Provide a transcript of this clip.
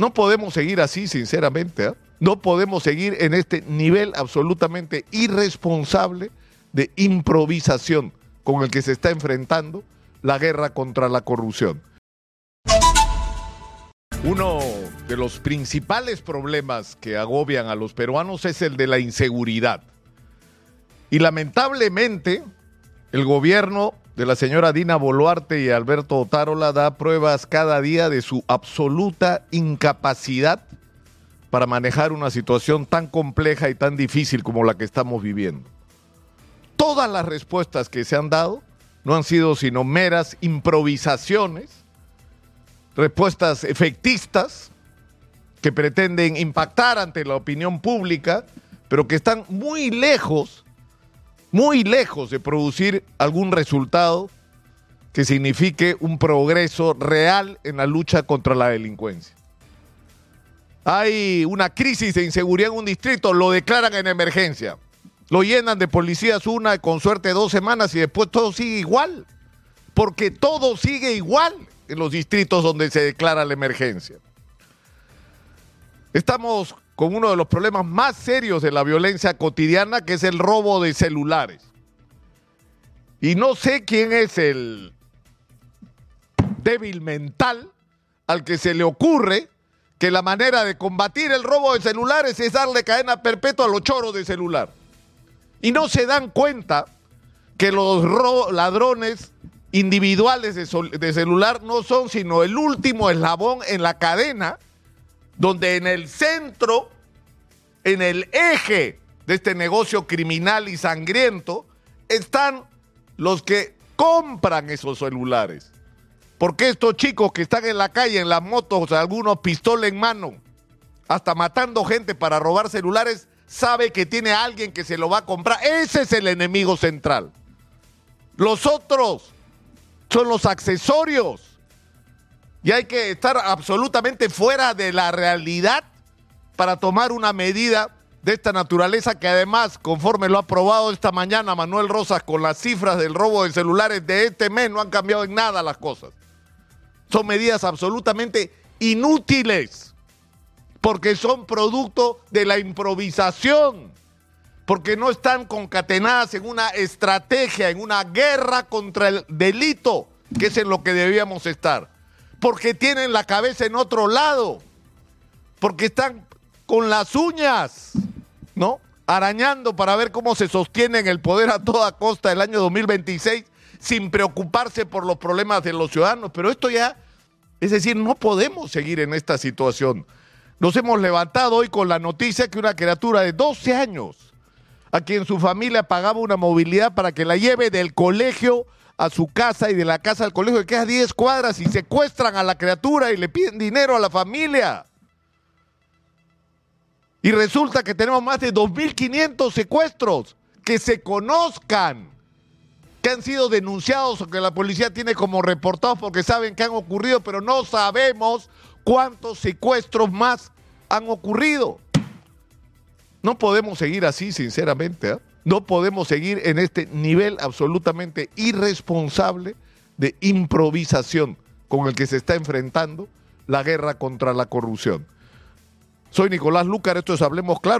No podemos seguir así, sinceramente. ¿eh? No podemos seguir en este nivel absolutamente irresponsable de improvisación con el que se está enfrentando la guerra contra la corrupción. Uno de los principales problemas que agobian a los peruanos es el de la inseguridad. Y lamentablemente, el gobierno de la señora Dina Boluarte y Alberto Otárola da pruebas cada día de su absoluta incapacidad para manejar una situación tan compleja y tan difícil como la que estamos viviendo. Todas las respuestas que se han dado no han sido sino meras improvisaciones respuestas efectistas que pretenden impactar ante la opinión pública, pero que están muy lejos, muy lejos de producir algún resultado que signifique un progreso real en la lucha contra la delincuencia. Hay una crisis de inseguridad en un distrito, lo declaran en emergencia. Lo llenan de policías una, con suerte dos semanas y después todo sigue igual. Porque todo sigue igual en los distritos donde se declara la emergencia. Estamos con uno de los problemas más serios de la violencia cotidiana, que es el robo de celulares. Y no sé quién es el débil mental al que se le ocurre que la manera de combatir el robo de celulares es darle cadena perpetua a los choros de celular. Y no se dan cuenta que los ladrones individuales de, celular no son sino el último eslabón en la cadena, donde en el centro, en el eje de este negocio criminal y sangriento, están los que compran esos celulares. Porque estos chicos que están en la calle, en las motos, algunos pistola en mano, hasta matando gente para robar celulares, sabe que tiene alguien que se lo va a comprar. Ese es el enemigo central. Los otros son los accesorios. Y hay que estar absolutamente fuera de la realidad para tomar una medida de esta naturaleza que además, conforme lo ha aprobado esta mañana Manuel Rosas con las cifras del robo de celulares de este mes, no han cambiado en nada las cosas. Son medidas absolutamente inútiles porque son producto de la improvisación porque no están concatenadas en una estrategia, en una guerra contra el delito, que es en lo que debíamos estar, porque tienen la cabeza en otro lado, porque están con las uñas, ¿no? Arañando para ver cómo se sostienen el poder a toda costa el año 2026 sin preocuparse por los problemas de los ciudadanos. Pero esto ya, es decir, no podemos seguir en esta situación. Nos hemos levantado hoy con la noticia que una criatura de 12 años a quien su familia pagaba una movilidad para que la lleve del colegio a su casa y de la casa al colegio, que queda 10 cuadras y secuestran a la criatura y le piden dinero a la familia. Y resulta que tenemos más de 2.500 secuestros que se conozcan, que han sido denunciados o que la policía tiene como reportados porque saben que han ocurrido, pero no sabemos cuántos secuestros más han ocurrido. No podemos seguir así, sinceramente. ¿eh? No podemos seguir en este nivel absolutamente irresponsable de improvisación con el que se está enfrentando la guerra contra la corrupción. Soy Nicolás Lucar, esto es Hablemos Claro.